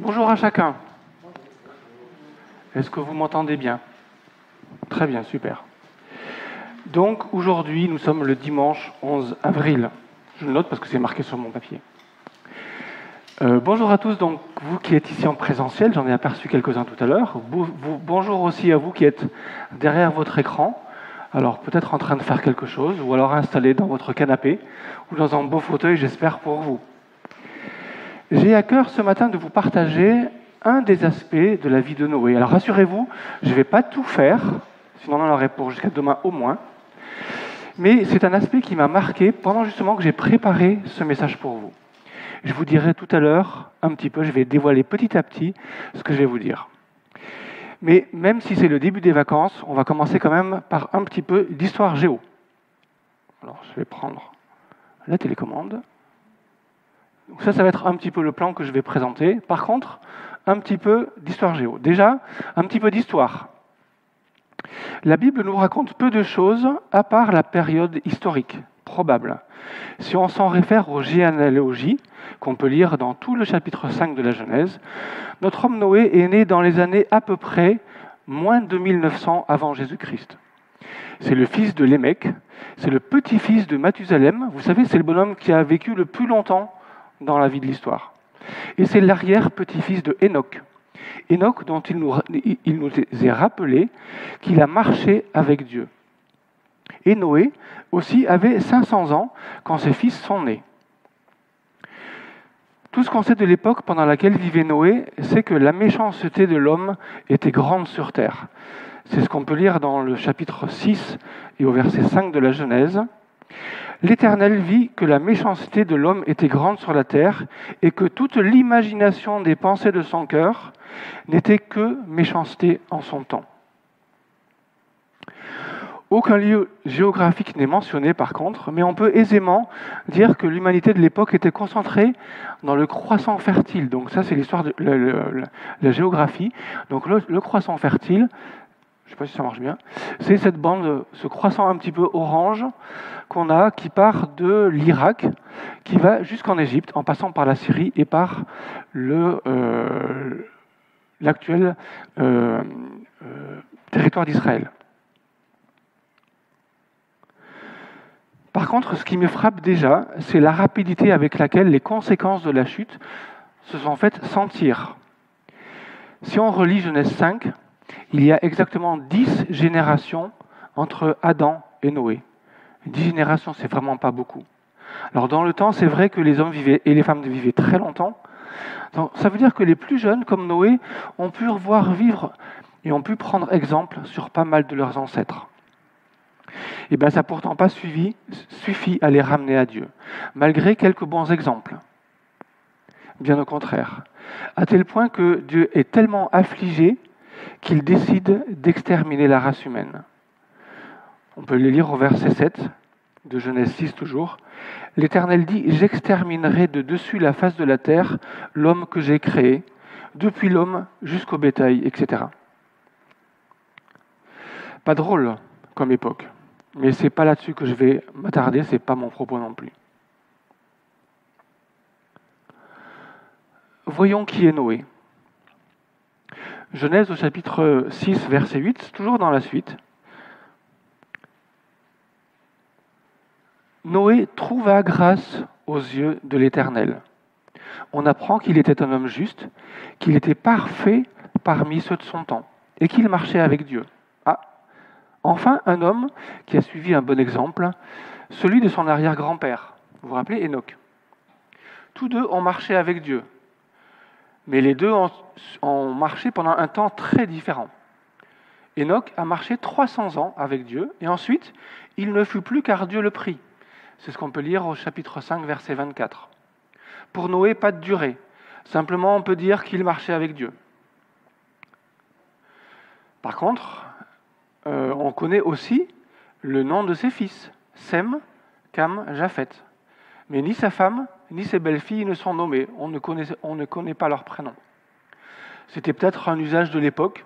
Bonjour à chacun. Est-ce que vous m'entendez bien? Très bien, super. Donc aujourd'hui, nous sommes le dimanche 11 avril. Je le note parce que c'est marqué sur mon papier. Euh, bonjour à tous, donc vous qui êtes ici en présentiel, j'en ai aperçu quelques-uns tout à l'heure. bonjour aussi à vous qui êtes derrière votre écran, alors peut-être en train de faire quelque chose, ou alors installé dans votre canapé, ou dans un beau fauteuil, j'espère pour vous. J'ai à cœur ce matin de vous partager un des aspects de la vie de Noé. Alors rassurez-vous, je ne vais pas tout faire, sinon on aurait pour jusqu'à demain au moins. Mais c'est un aspect qui m'a marqué pendant justement que j'ai préparé ce message pour vous. Je vous dirai tout à l'heure un petit peu, je vais dévoiler petit à petit ce que je vais vous dire. Mais même si c'est le début des vacances, on va commencer quand même par un petit peu d'histoire géo. Alors je vais prendre la télécommande. Ça, ça va être un petit peu le plan que je vais présenter. Par contre, un petit peu d'histoire géo. Déjà, un petit peu d'histoire. La Bible nous raconte peu de choses à part la période historique probable. Si on s'en réfère aux généalogies qu'on peut lire dans tout le chapitre 5 de la Genèse, notre homme Noé est né dans les années à peu près moins de 2900 avant Jésus-Christ. C'est le fils de Lémec, c'est le petit-fils de Mathusalem. Vous savez, c'est le bonhomme qui a vécu le plus longtemps dans la vie de l'histoire. Et c'est l'arrière-petit-fils de Enoch. Enoch dont il nous, il nous est rappelé qu'il a marché avec Dieu. Et Noé aussi avait 500 ans quand ses fils sont nés. Tout ce qu'on sait de l'époque pendant laquelle vivait Noé, c'est que la méchanceté de l'homme était grande sur terre. C'est ce qu'on peut lire dans le chapitre 6 et au verset 5 de la Genèse. L'Éternel vit que la méchanceté de l'homme était grande sur la terre et que toute l'imagination des pensées de son cœur n'était que méchanceté en son temps. Aucun lieu géographique n'est mentionné par contre, mais on peut aisément dire que l'humanité de l'époque était concentrée dans le croissant fertile. Donc ça c'est l'histoire de la, géographie. Donc le croissant fertile, je ne sais pas si ça marche bien, c'est cette bande, ce croissant un petit peu orange qu'on a, qui part de l'Irak, qui va jusqu'en Égypte, en passant par la Syrie et par euh, l'actuel euh, euh, territoire d'Israël. Par contre, ce qui me frappe déjà, c'est la rapidité avec laquelle les conséquences de la chute se sont faites sentir. Si on relit Genèse 5, il y a exactement dix générations entre Adam et Noé. Dix générations, c'est vraiment pas beaucoup. Alors dans le temps, c'est vrai que les hommes vivaient et les femmes vivaient très longtemps. Donc, ça veut dire que les plus jeunes, comme Noé, ont pu revoir vivre et ont pu prendre exemple sur pas mal de leurs ancêtres. Et eh bien, ça n'a pourtant pas suivi, suffi à les ramener à Dieu, malgré quelques bons exemples. Bien au contraire. À tel point que Dieu est tellement affligé qu'il décide d'exterminer la race humaine. On peut le lire au verset 7 de Genèse 6 toujours. L'Éternel dit, J'exterminerai de dessus la face de la terre l'homme que j'ai créé, depuis l'homme jusqu'au bétail, etc. Pas drôle comme époque, mais c'est pas là-dessus que je vais m'attarder, c'est pas mon propos non plus. Voyons qui est Noé. Genèse au chapitre 6, verset 8, toujours dans la suite. Noé trouva grâce aux yeux de l'Éternel. On apprend qu'il était un homme juste, qu'il était parfait parmi ceux de son temps, et qu'il marchait avec Dieu. Ah, enfin un homme qui a suivi un bon exemple, celui de son arrière-grand-père. Vous vous rappelez Enoch? Tous deux ont marché avec Dieu, mais les deux ont, marché pendant un temps très différent. Enoch a marché 300 ans avec Dieu, et ensuite, il ne fut plus car Dieu le prit. C'est ce qu'on peut lire au chapitre 5, verset 24. Pour Noé, pas de durée. Simplement, on peut dire qu'il marchait avec Dieu. Par contre, euh, on connaît aussi le nom de ses fils, Sem, Cam, Japhet. Mais ni sa femme, ni ses belles-filles ne sont nommées. On ne connaît, pas leur prénom. C'était peut-être un usage de l'époque,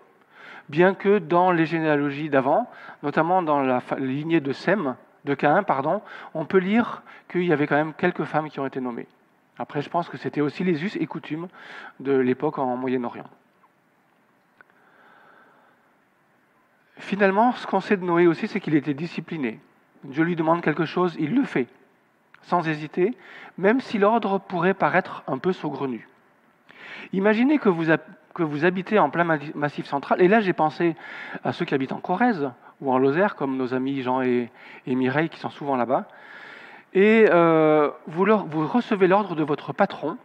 bien que dans les généalogies d'avant, notamment dans la lignée de Sem, de Caïn, pardon, on peut lire qu'il y avait quand même quelques femmes qui ont été nommées. Après, je pense que c'était aussi les us et coutumes de l'époque en Moyen-Orient. Finalement, ce qu'on sait de Noé aussi, c'est qu'il était discipliné. Dieu lui demande quelque chose, il le fait, sans hésiter, même si l'ordre pourrait paraître un peu saugrenu. Imaginez que vous, que vous habitez en plein massif central, et là j'ai pensé à ceux qui habitent en Corrèze ou en Lozère, comme nos amis Jean et, Mireille qui sont souvent là-bas, et euh, vous, vous recevez l'ordre de votre patron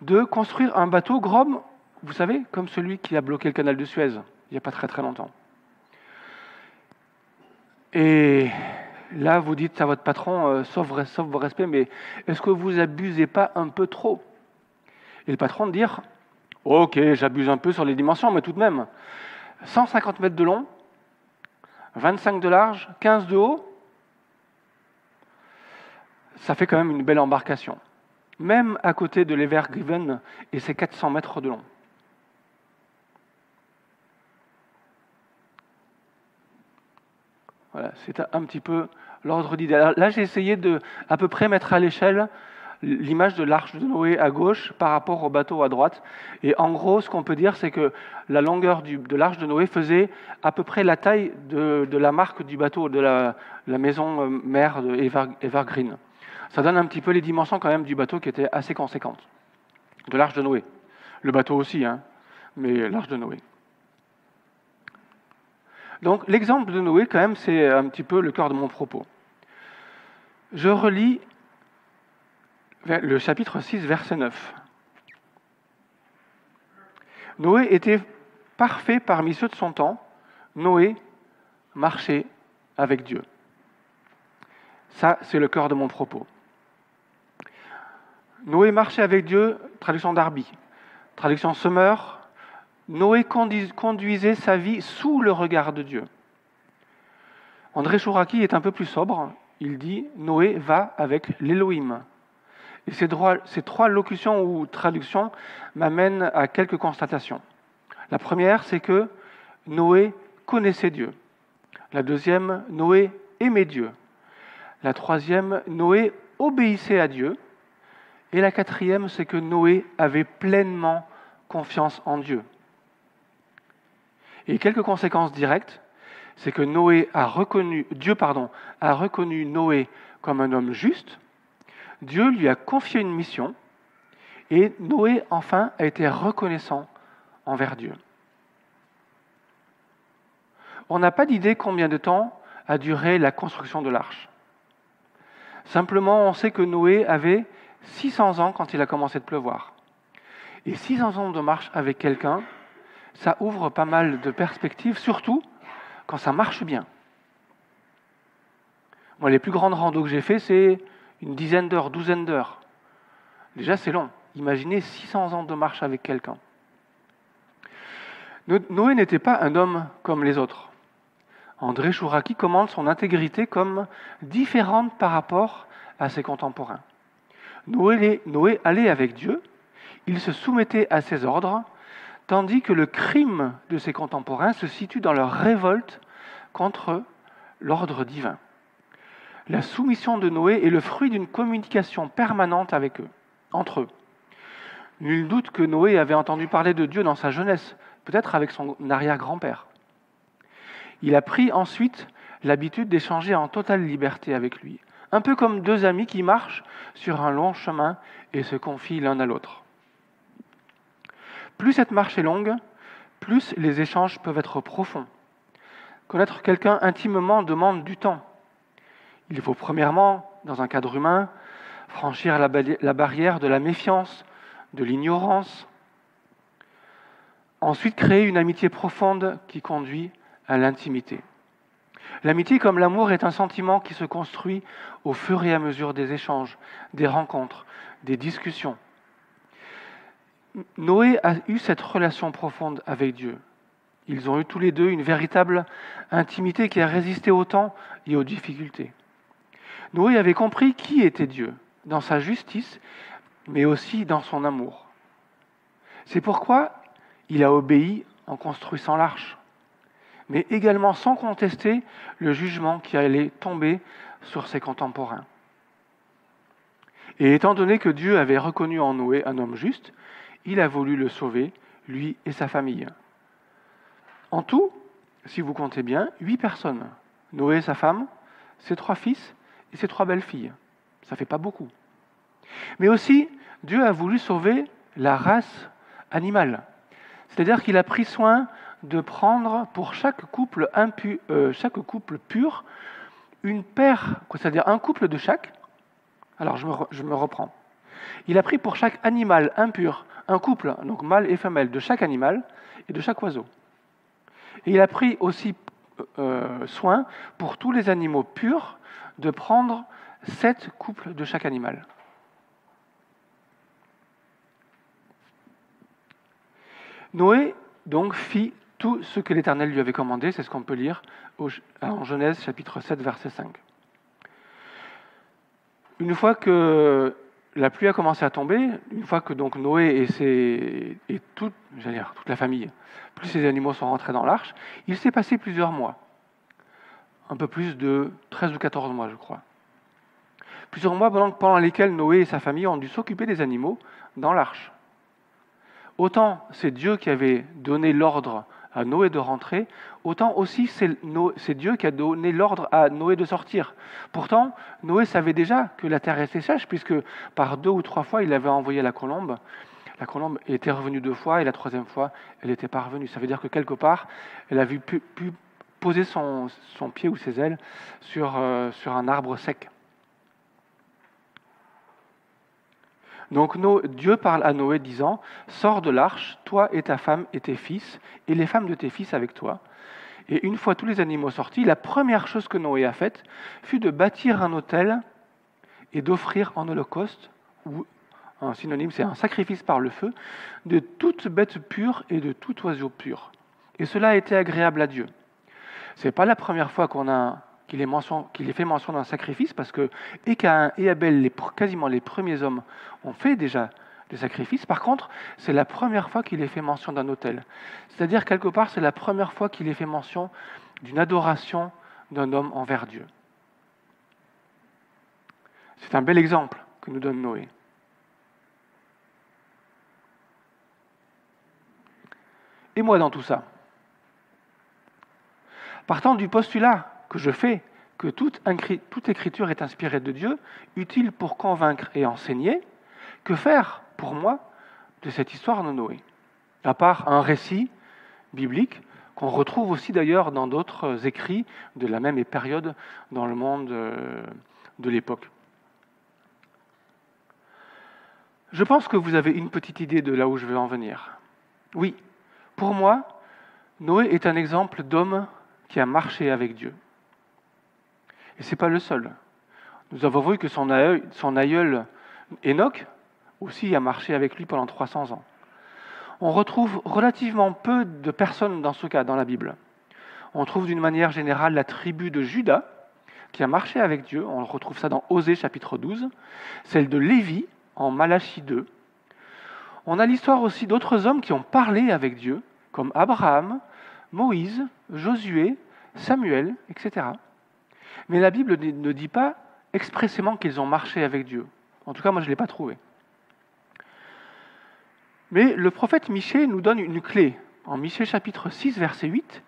de construire un bateau grand, vous savez, comme celui qui a bloqué le canal de Suez il n'y a pas très très longtemps. Et là, vous dites à votre patron, euh, sauf, vos respects, mais est-ce que vous abusez pas un peu trop? Et le patron de dire, ok, j'abuse un peu sur les dimensions, mais tout de même, 150 mètres de long, 25 de large, 15 de haut, ça fait quand même une belle embarcation. Même à côté de l'Evergiven et ses 400 mètres de long. Voilà, c'est un petit peu l'ordre d'idée. Là, j'ai essayé de à peu près mettre à l'échelle l'image de l'arche de Noé à gauche par rapport au bateau à droite. Et en gros, ce qu'on peut dire, c'est que la longueur de l'arche de Noé faisait à peu près la taille de, la marque du bateau, de la, maison euh, mère de. Ça donne un petit peu les dimensions quand même du bateau qui était assez conséquente. De l'arche de Noé. Le bateau aussi, hein, mais l'arche de Noé. Donc l'exemple de Noé, quand même, c'est un petit peu le cœur de mon propos. Je relis le chapitre 6, verset 9. Noé était parfait parmi ceux de son temps. Noé marchait avec Dieu. Ça, c'est le cœur de mon propos. Noé marchait avec Dieu, traduction d'Arby. Traduction Semeur, Noé conduisait sa vie sous le regard de Dieu. André Chouraki est un peu plus sobre. Il dit Noé va avec l'Élohim. Et ces, ces trois locutions ou traductions m'amènent à quelques constatations. La première, c'est que Noé connaissait Dieu. La deuxième, Noé aimait Dieu. La troisième, Noé obéissait à Dieu. Et la quatrième, c'est que Noé avait pleinement confiance en Dieu. Et quelques conséquences directes, c'est que Noé a reconnu, Dieu pardon, a reconnu Noé comme un homme juste. Dieu lui a confié une mission et Noé enfin a été reconnaissant envers Dieu. On n'a pas d'idée combien de temps a duré la construction de l'arche. Simplement, on sait que Noé avait 600 ans quand il a commencé de pleuvoir. Et 600 ans de marche avec quelqu'un, ça ouvre pas mal de perspectives, surtout quand ça marche bien. Moi, les plus grandes randos que j'ai fait, c'est une dizaine d'heures, douzaine d'heures. Déjà, c'est long. Imaginez 600 ans de marche avec quelqu'un. Noé n'était pas un homme comme les autres. André Chouraki commande son intégrité comme différente par rapport à ses contemporains. Noé, Noé allait avec Dieu, il se soumettait à ses ordres, tandis que le crime de ses contemporains se situe dans leur révolte contre l'ordre divin. La soumission de Noé est le fruit d'une communication permanente avec eux, entre eux. Nul doute que Noé avait entendu parler de Dieu dans sa jeunesse, peut-être avec son arrière-grand-père. Il a pris ensuite l'habitude d'échanger en totale liberté avec lui, un peu comme deux amis qui marchent sur un long chemin et se confient l'un à l'autre. Plus cette marche est longue, plus les échanges peuvent être profonds. Connaître quelqu'un intimement demande du temps. Il faut premièrement, dans un cadre humain, franchir la barrière de la méfiance, de l'ignorance. Ensuite, créer une amitié profonde qui conduit à l'intimité. L'amitié, comme l'amour, est un sentiment qui se construit au fur et à mesure des échanges, des rencontres, des discussions. Noé a eu cette relation profonde avec Dieu. Ils ont eu tous les deux une véritable intimité qui a résisté au temps et aux difficultés. Noé avait compris qui était Dieu, dans sa justice, mais aussi dans son amour. C'est pourquoi il a obéi en construisant l'arche, mais également sans contester le jugement qui allait tomber sur ses contemporains. Et étant donné que Dieu avait reconnu en Noé un homme juste, il a voulu le sauver, lui et sa famille. En tout, si vous comptez bien, huit personnes. Noé et sa femme, ses trois fils et ses trois belles-filles. Ça fait pas beaucoup. Mais aussi, Dieu a voulu sauver la race animale. C'est-à-dire qu'il a pris soin de prendre pour chaque couple, euh, chaque couple pur une paire, c'est-à-dire un couple de chaque. Alors je me reprends. Il a pris pour chaque animal impur un couple, donc mâle et femelle, de chaque animal et de chaque oiseau. Et il a pris aussi euh, soin pour tous les animaux purs de prendre sept couples de chaque animal. Noé donc fit tout ce que l'Éternel lui avait commandé, c'est ce qu'on peut lire en Genèse chapitre 7 verset 5. Une fois que la pluie a commencé à tomber, une fois que donc Noé et, ses, et toute, toute la famille, plus ses animaux sont rentrés dans l'arche, il s'est passé plusieurs mois. Un peu plus de 13 ou 14 mois, je crois. Plusieurs mois pendant lesquels Noé et sa famille ont dû s'occuper des animaux dans l'arche. Autant c'est Dieu qui avait donné l'ordre à Noé de rentrer, autant aussi c'est Dieu qui a donné l'ordre à Noé de sortir. Pourtant, Noé savait déjà que la terre était sèche, puisque par deux ou trois fois, il avait envoyé la colombe. La colombe était revenue deux fois, et la troisième fois, elle n'était pas revenue. Ça veut dire que quelque part, elle a pu, poser son, pied ou ses ailes sur, euh, sur un arbre sec. Donc Dieu parle à Noé disant, Sors de l'arche, toi et ta femme et tes fils, et les femmes de tes fils avec toi. Et une fois tous les animaux sortis, la première chose que Noé a faite fut de bâtir un autel et d'offrir en holocauste, ou un synonyme, c'est un sacrifice par le feu, de toute bête pure et de tout oiseau pur. Et cela a été agréable à Dieu. Ce n'est pas la première fois qu'on a qu'il ait, fait mention d'un sacrifice, parce que et et Abel, quasiment les premiers hommes, ont fait déjà des sacrifices. Par contre, c'est la première fois qu'il ait fait mention d'un autel. C'est-à-dire, quelque part, c'est la première fois qu'il ait fait mention d'une adoration d'un homme envers Dieu. C'est un bel exemple que nous donne Noé. Et moi dans tout ça Partant du postulat que je fais que toute, écriture est inspirée de Dieu, utile pour convaincre et enseigner, que faire pour moi de cette histoire de Noé? À part un récit biblique qu'on retrouve aussi d'ailleurs dans d'autres écrits de la même période dans le monde euh, de l'époque. Je pense que vous avez une petite idée de là où je veux en venir. Oui, pour moi, Noé est un exemple d'homme qui a marché avec Dieu. Et ce n'est pas le seul. Nous avons vu que son aïeul, Enoch aussi a marché avec lui pendant 300 ans. On retrouve relativement peu de personnes dans ce cas dans la Bible. On trouve d'une manière générale la tribu de Judas qui a marché avec Dieu. On retrouve ça dans Osée chapitre 12. Celle de Lévi en Malachie 2. On a l'histoire aussi d'autres hommes qui ont parlé avec Dieu, comme Abraham, Moïse, Josué, Samuel, etc. Mais la Bible ne dit pas expressément qu'ils ont marché avec Dieu. En tout cas, moi, je ne l'ai pas trouvé. Mais le prophète Michée nous donne une clé. En Michée chapitre 6, verset 8,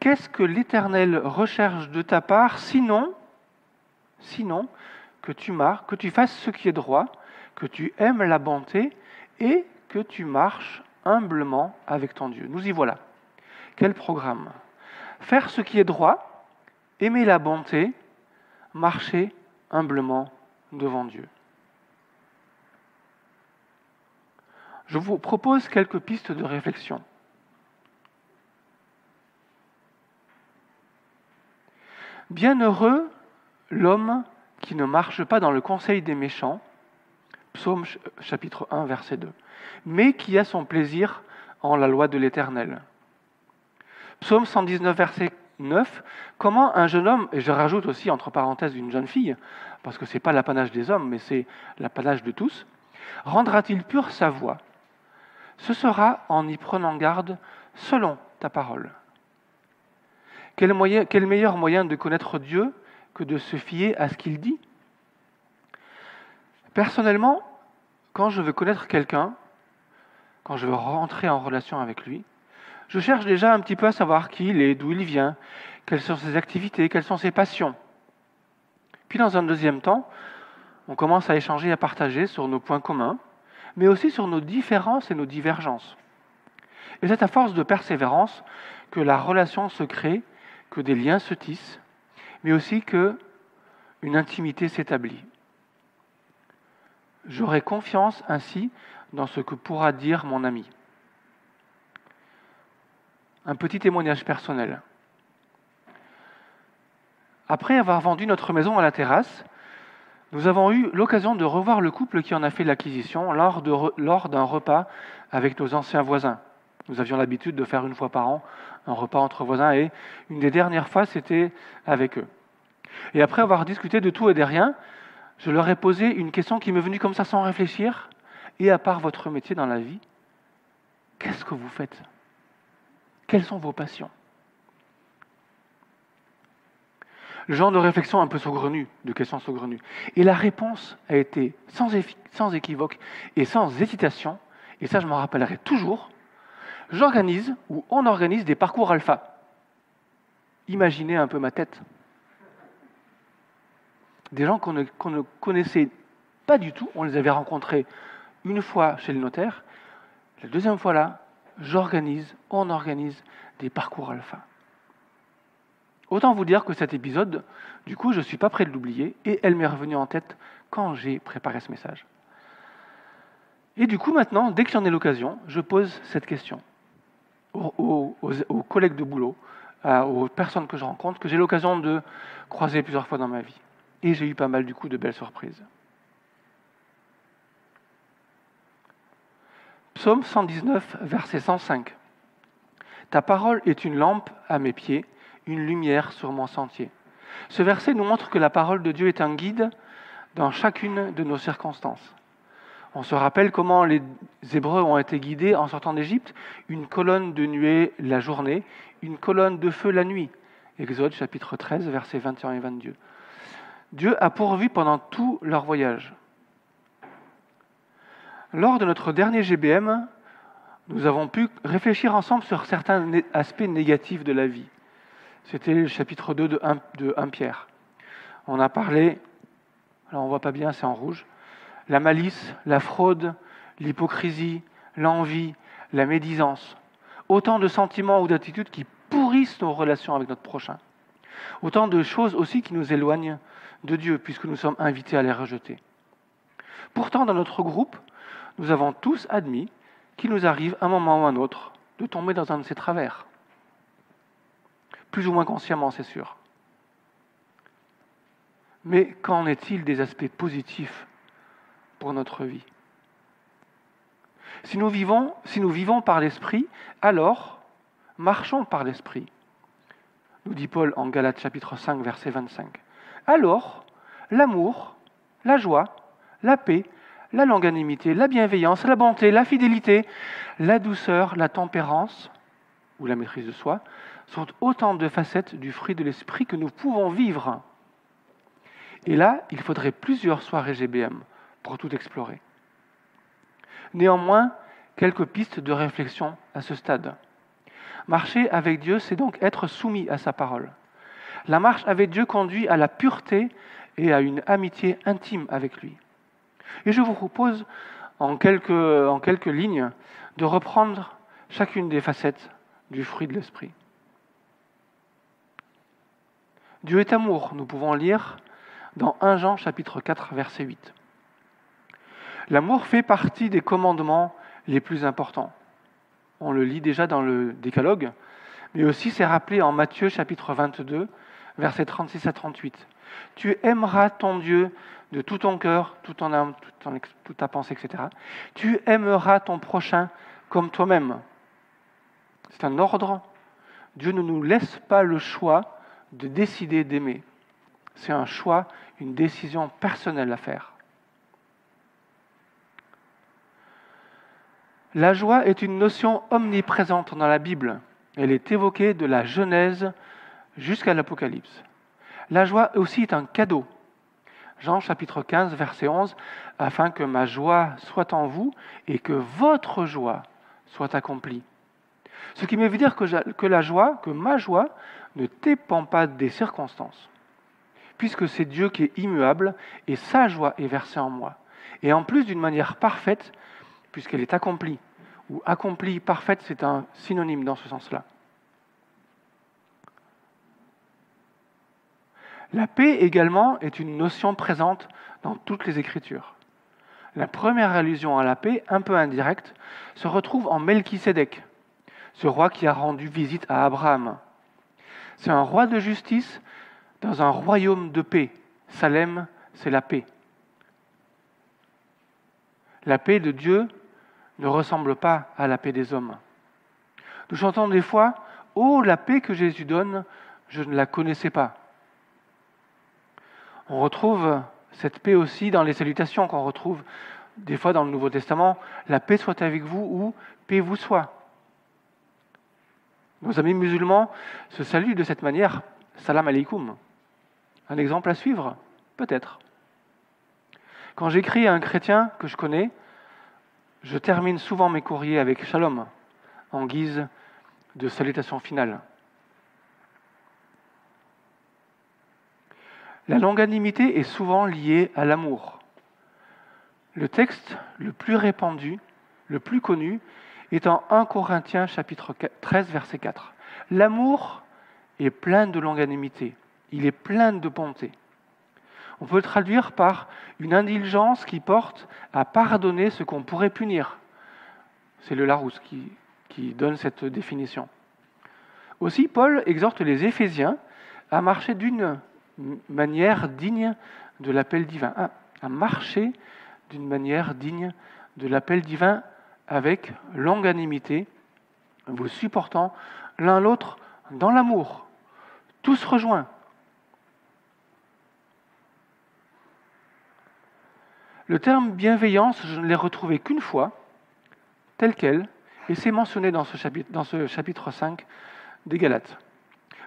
Qu'est-ce que l'Éternel recherche de ta part, sinon, sinon que tu que tu fasses ce qui est droit, que tu aimes la bonté et que tu marches humblement avec ton Dieu. Nous y voilà. Quel programme? Faire ce qui est droit, aimer la bonté, marcher humblement devant Dieu. Je vous propose quelques pistes de réflexion. Bienheureux l'homme qui ne marche pas dans le conseil des méchants, psaume chapitre 1, verset 2, mais qui a son plaisir en la loi de l'Éternel. Psaume 119, verset 9, comment un jeune homme, et je rajoute aussi entre parenthèses une jeune fille, parce que ce n'est pas l'apanage des hommes, mais c'est l'apanage de tous, rendra-t-il pure sa voix? Ce sera en y prenant garde selon ta parole. Quel, meilleur moyen de connaître Dieu que de se fier à ce qu'il dit? Personnellement, quand je veux connaître quelqu'un, quand je veux rentrer en relation avec lui, je cherche déjà un petit peu à savoir qui il est, d'où il vient, quelles sont ses activités, quelles sont ses passions. Puis dans un deuxième temps, on commence à échanger et à partager sur nos points communs, mais aussi sur nos différences et nos divergences. Et c'est à force de persévérance que la relation se crée, que des liens se tissent, mais aussi que une intimité s'établit. J'aurai confiance ainsi dans ce que pourra dire mon ami. Un petit témoignage personnel. Après avoir vendu notre maison à la terrasse, nous avons eu l'occasion de revoir le couple qui en a fait l'acquisition lors, d'un repas avec nos anciens voisins. Nous avions l'habitude de faire une fois par an un repas entre voisins et une des dernières fois, c'était avec eux. Et après avoir discuté de tout et de rien, je leur ai posé une question qui m'est venue comme ça sans réfléchir. Et à part votre métier dans la vie, qu'est-ce que vous faites? Quelles sont vos passions? Le genre de réflexion un peu saugrenue, de questions saugrenues. Et la réponse a été sans, équivoque et sans hésitation, et ça je m'en rappellerai toujours, j'organise ou on organise des parcours alpha. Imaginez un peu ma tête. Des gens qu'on ne, connaissait pas du tout, on les avait rencontrés une fois chez le notaire. La deuxième fois là, j'organise, on organise des parcours alpha. Autant vous dire que cet épisode, du coup, je ne suis pas prêt de l'oublier et elle m'est revenue en tête quand j'ai préparé ce message. Et du coup, maintenant, dès que j'en ai l'occasion, je pose cette question aux, collègues de boulot, aux personnes que je rencontre, que j'ai l'occasion de croiser plusieurs fois dans ma vie. Et j'ai eu pas mal du coup de belles surprises. Psaume 119, verset 105. Ta parole est une lampe à mes pieds, une lumière sur mon sentier. Ce verset nous montre que la parole de Dieu est un guide dans chacune de nos circonstances. On se rappelle comment les Hébreux ont été guidés en sortant d'Égypte, une colonne de nuée la journée, une colonne de feu la nuit. Exode chapitre 13, versets 21 et 22. Dieu a pourvu pendant tout leur voyage. Lors de notre dernier GBM, nous avons pu réfléchir ensemble sur certains aspects négatifs de la vie. C'était le chapitre 2 de 1, de 1 Pierre. On a parlé, alors on ne voit pas bien, c'est en rouge, la malice, la fraude, l'hypocrisie, l'envie, la médisance. Autant de sentiments ou d'attitudes qui pourrissent nos relations avec notre prochain. Autant de choses aussi qui nous éloignent de Dieu, puisque nous sommes invités à les rejeter. Pourtant, dans notre groupe, nous avons tous admis qu'il nous arrive un moment ou un autre de tomber dans un de ces travers. Plus ou moins consciemment, c'est sûr. Mais qu'en est-il des aspects positifs pour notre vie? Si nous vivons, si nous vivons par l'Esprit, alors marchons par l'Esprit, nous dit Paul en Galates chapitre 5, verset 25. Alors, l'amour, la joie, la paix, la longanimité, la bienveillance, la bonté, la fidélité, la douceur, la tempérance, ou la maîtrise de soi, sont autant de facettes du fruit de l'esprit que nous pouvons vivre. Et là, il faudrait plusieurs soirées GBM pour tout explorer. Néanmoins, quelques pistes de réflexion à ce stade. Marcher avec Dieu, c'est donc être soumis à sa parole. La marche avec Dieu conduit à la pureté et à une amitié intime avec lui. Et je vous propose, en quelques, en quelques lignes, de reprendre chacune des facettes du fruit de l'esprit. Dieu est amour, nous pouvons lire dans 1 Jean chapitre 4 verset 8. L'amour fait partie des commandements les plus importants. On le lit déjà dans le décalogue, mais aussi c'est rappelé en Matthieu chapitre 22, versets 36 à 38. Tu aimeras ton Dieu de tout ton cœur, tout ton âme, toute ta pensée, etc. Tu aimeras ton prochain comme toi-même. C'est un ordre. Dieu ne nous laisse pas le choix de décider d'aimer. C'est un choix, une décision personnelle à faire. La joie est une notion omniprésente dans la Bible. Elle est évoquée de la Genèse jusqu'à l'Apocalypse. La joie aussi est un cadeau. Jean chapitre 15, verset 11, afin que ma joie soit en vous et que votre joie soit accomplie. Ce qui veut dire que la joie, que ma joie, ne dépend pas des circonstances, puisque c'est Dieu qui est immuable et sa joie est versée en moi. Et en plus d'une manière parfaite, puisqu'elle est accomplie, ou accomplie, parfaite, c'est un synonyme dans ce sens-là. La paix également est une notion présente dans toutes les Écritures. La première allusion à la paix, un peu indirecte, se retrouve en Melchisédek, ce roi qui a rendu visite à Abraham. C'est un roi de justice dans un royaume de paix. Salem, c'est la paix. La paix de Dieu ne ressemble pas à la paix des hommes. Nous chantons des fois Oh, la paix que Jésus donne, je ne la connaissais pas. On retrouve cette paix aussi dans les salutations qu'on retrouve des fois dans le Nouveau Testament. La paix soit avec vous ou paix vous soit. Nos amis musulmans se saluent de cette manière. Salam alaikum. Un exemple à suivre Peut-être. Quand j'écris à un chrétien que je connais, je termine souvent mes courriers avec shalom en guise de salutation finale. La longanimité est souvent liée à l'amour. Le texte le plus répandu, le plus connu, est en 1 Corinthiens chapitre 13 verset 4. L'amour est plein de longanimité, il est plein de bonté. On peut le traduire par une indulgence qui porte à pardonner ce qu'on pourrait punir. C'est le Larousse qui, qui donne cette définition. Aussi, Paul exhorte les Éphésiens à marcher d'une manière digne de l'appel divin, à, marcher d'une manière digne de l'appel divin avec longanimité, vous supportant l'un l'autre dans l'amour, tous rejoints. Le terme bienveillance, je ne l'ai retrouvé qu'une fois, tel quel, et c'est mentionné dans ce, chapitre, dans ce chapitre 5 des Galates.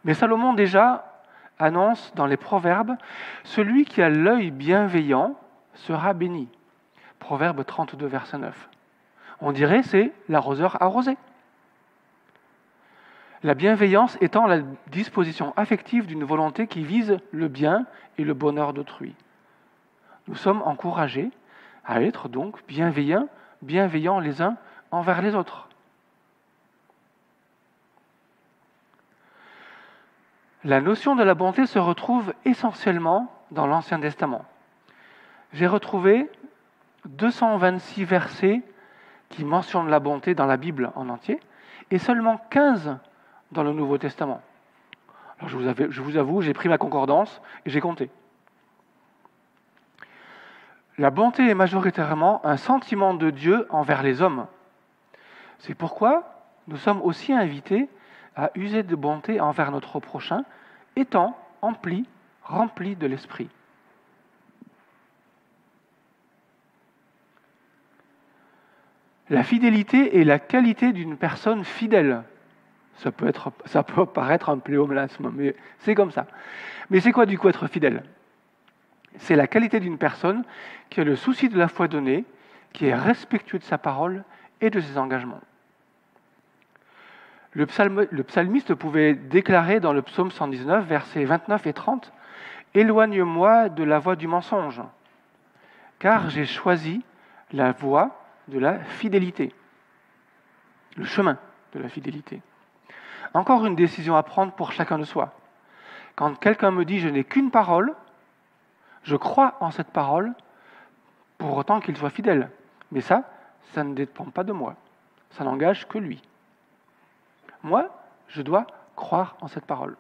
Mais Salomon déjà annonce dans les Proverbes, Celui qui a l'œil bienveillant sera béni. Proverbe 32, verset 9. On dirait c'est l'arroseur arrosé. La bienveillance étant la disposition affective d'une volonté qui vise le bien et le bonheur d'autrui. Nous sommes encouragés à être donc bienveillants, bienveillants les uns envers les autres. La notion de la bonté se retrouve essentiellement dans l'Ancien Testament. J'ai retrouvé 226 versets qui mentionnent la bonté dans la Bible en entier et seulement 15 dans le Nouveau Testament. Alors je vous, je vous avoue, j'ai pris ma concordance et j'ai compté. La bonté est majoritairement un sentiment de Dieu envers les hommes. C'est pourquoi nous sommes aussi invités à user de bonté envers notre prochain, étant empli, rempli de l'Esprit. La fidélité est la qualité d'une personne fidèle. Ça peut, être, ça peut paraître un pléomlasme, mais c'est comme ça. Mais c'est quoi du coup être fidèle? C'est la qualité d'une personne qui a le souci de la foi donnée, qui est respectueux de sa parole et de ses engagements. Le, psalmiste pouvait déclarer dans le psaume 119, versets 29 et 30, Éloigne-moi de la voie du mensonge, car j'ai choisi la voie de la fidélité, le chemin de la fidélité. Encore une décision à prendre pour chacun de soi. Quand quelqu'un me dit je n'ai qu'une parole, je crois en cette parole pour autant qu'il soit fidèle. Mais ça, ça ne dépend pas de moi. Ça n'engage que lui. Moi, je dois croire en cette parole.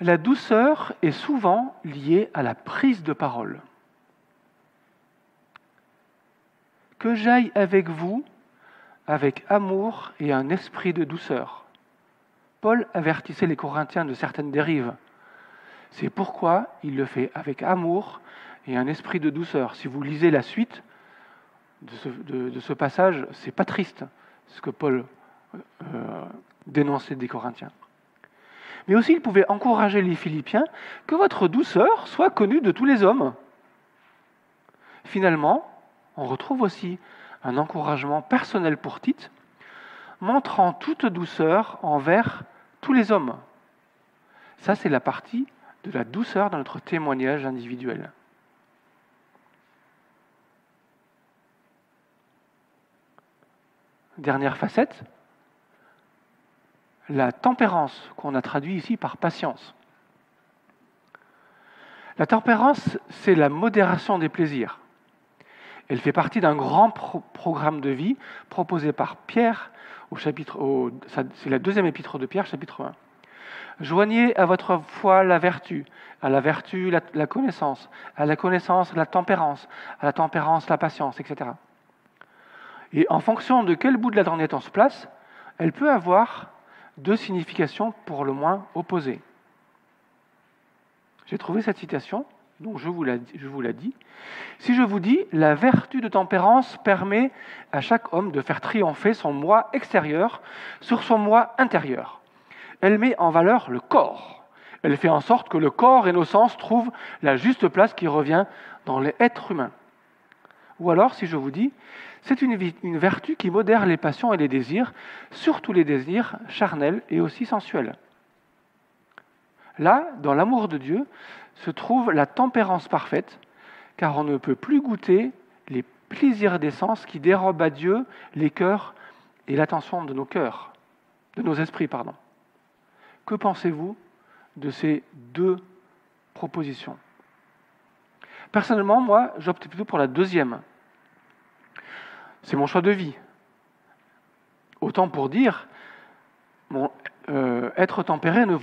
La douceur est souvent liée à la prise de parole. Que j'aille avec vous avec amour et un esprit de douceur. Paul avertissait les Corinthiens de certaines dérives. C'est pourquoi il le fait avec amour et un esprit de douceur. Si vous lisez la suite, de ce, passage, c'est pas triste ce que Paul euh, dénonçait des Corinthiens. Mais aussi, il pouvait encourager les Philippiens que votre douceur soit connue de tous les hommes. Finalement, on retrouve aussi un encouragement personnel pour Tite, montrant toute douceur envers tous les hommes. Ça, c'est la partie de la douceur dans notre témoignage individuel. Dernière facette, la tempérance qu'on a traduit ici par patience. La tempérance, c'est la modération des plaisirs. Elle fait partie d'un grand programme de vie proposé par Pierre au chapitre, c'est la deuxième épître de Pierre, chapitre 1. Joignez à votre foi la vertu, à la vertu la, la connaissance, à la connaissance la tempérance, à la tempérance la patience, etc. Et en fonction de quel bout de la lorgnette on se place, elle peut avoir deux significations pour le moins opposées. J'ai trouvé cette citation, donc je vous, la, je vous la dis. Si je vous dis, la vertu de tempérance permet à chaque homme de faire triompher son moi extérieur sur son moi intérieur. Elle met en valeur le corps. Elle fait en sorte que le corps et nos sens trouvent la juste place qui revient dans l'être humain. Ou alors, si je vous dis, c'est une, vertu qui modère les passions et les désirs, surtout les désirs charnels et aussi sensuels. Là, dans l'amour de Dieu, se trouve la tempérance parfaite, car on ne peut plus goûter les plaisirs des sens qui dérobent à Dieu les cœurs et l'attention de nos cœurs, de nos esprits, pardon. Que pensez-vous de ces deux propositions? Personnellement, moi, j'opte plutôt pour la deuxième. C'est mon choix de vie. Autant pour dire, être tempéré ne,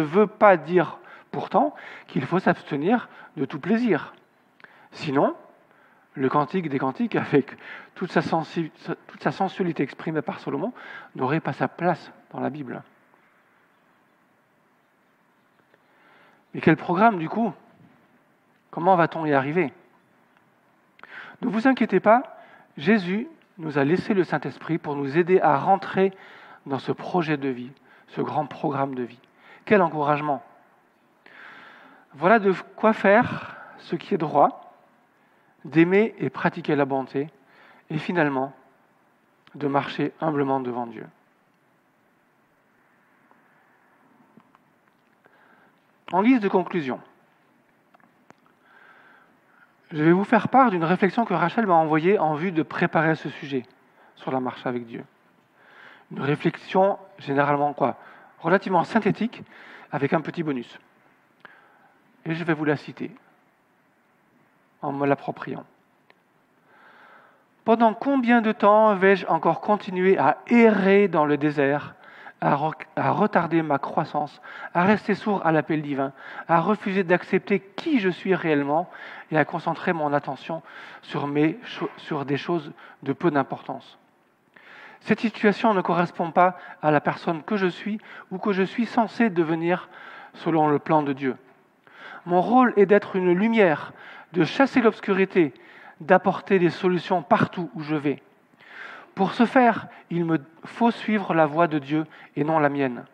veut pas dire pourtant qu'il faut s'abstenir de tout plaisir. Sinon, le cantique des cantiques, avec toute sa, sensualité exprimée par Salomon, n'aurait pas sa place dans la Bible. Mais quel programme du coup? Comment va-t-on y arriver? Ne vous inquiétez pas, Jésus nous a laissé le Saint-Esprit pour nous aider à rentrer dans ce projet de vie, ce grand programme de vie. Quel encouragement Voilà de quoi faire ce qui est droit, d'aimer et pratiquer la bonté, et finalement de marcher humblement devant Dieu. En guise de conclusion, je vais vous faire part d'une réflexion que Rachel m'a envoyée en vue de préparer ce sujet sur la marche avec Dieu. Une réflexion généralement quoi Relativement synthétique, avec un petit bonus. Et je vais vous la citer en me l'appropriant. Pendant combien de temps vais-je encore continuer à errer dans le désert à, retarder ma croissance, à rester sourd à l'appel divin, à refuser d'accepter qui je suis réellement et à concentrer mon attention sur, des choses de peu d'importance. Cette situation ne correspond pas à la personne que je suis ou que je suis censé devenir selon le plan de Dieu. Mon rôle est d'être une lumière, de chasser l'obscurité, d'apporter des solutions partout où je vais. Pour ce faire, il me faut suivre la voie de Dieu et non la mienne.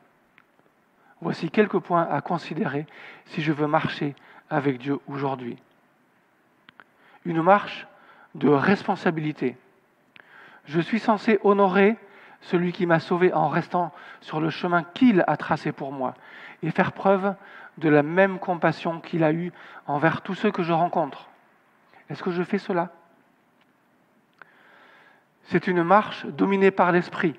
Voici quelques points à considérer si je veux marcher avec Dieu aujourd'hui. Une marche de responsabilité. Je suis censé honorer celui qui m'a sauvé en restant sur le chemin qu'il a tracé pour moi et faire preuve de la même compassion qu'il a eue envers tous ceux que je rencontre. Est-ce que je fais cela? C'est une marche dominée par l'esprit.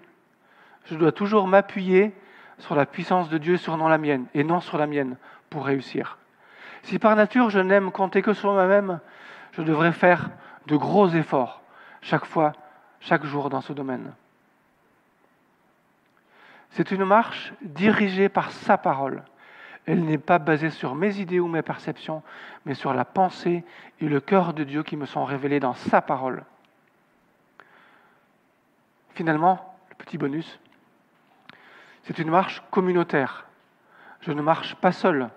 Je dois toujours m'appuyer sur la puissance de Dieu sur non la mienne, et non sur la mienne, pour réussir. Si par nature je n'aime compter que sur moi-même, je devrais faire de gros efforts chaque fois, chaque jour dans ce domaine. C'est une marche dirigée par sa parole. Elle n'est pas basée sur mes idées ou mes perceptions, mais sur la pensée et le cœur de Dieu qui me sont révélés dans sa parole. Finalement, le petit bonus, c'est une marche communautaire. Je ne marche pas seul.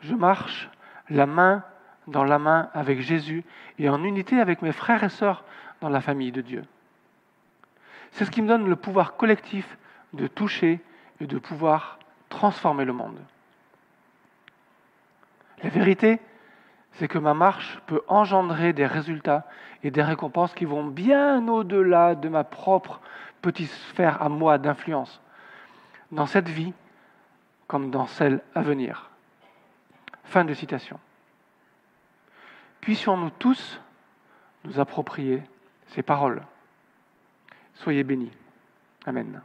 Je marche la main dans la main avec Jésus et en unité avec mes frères et sœurs dans la famille de Dieu. C'est ce qui me donne le pouvoir collectif de toucher et de pouvoir transformer le monde. La vérité, c'est que ma marche peut engendrer des résultats et des récompenses qui vont bien au-delà de ma propre petite sphère à moi d'influence, dans cette vie comme dans celle à venir. Fin de citation. Puissions-nous tous nous approprier ces paroles. Soyez bénis. Amen.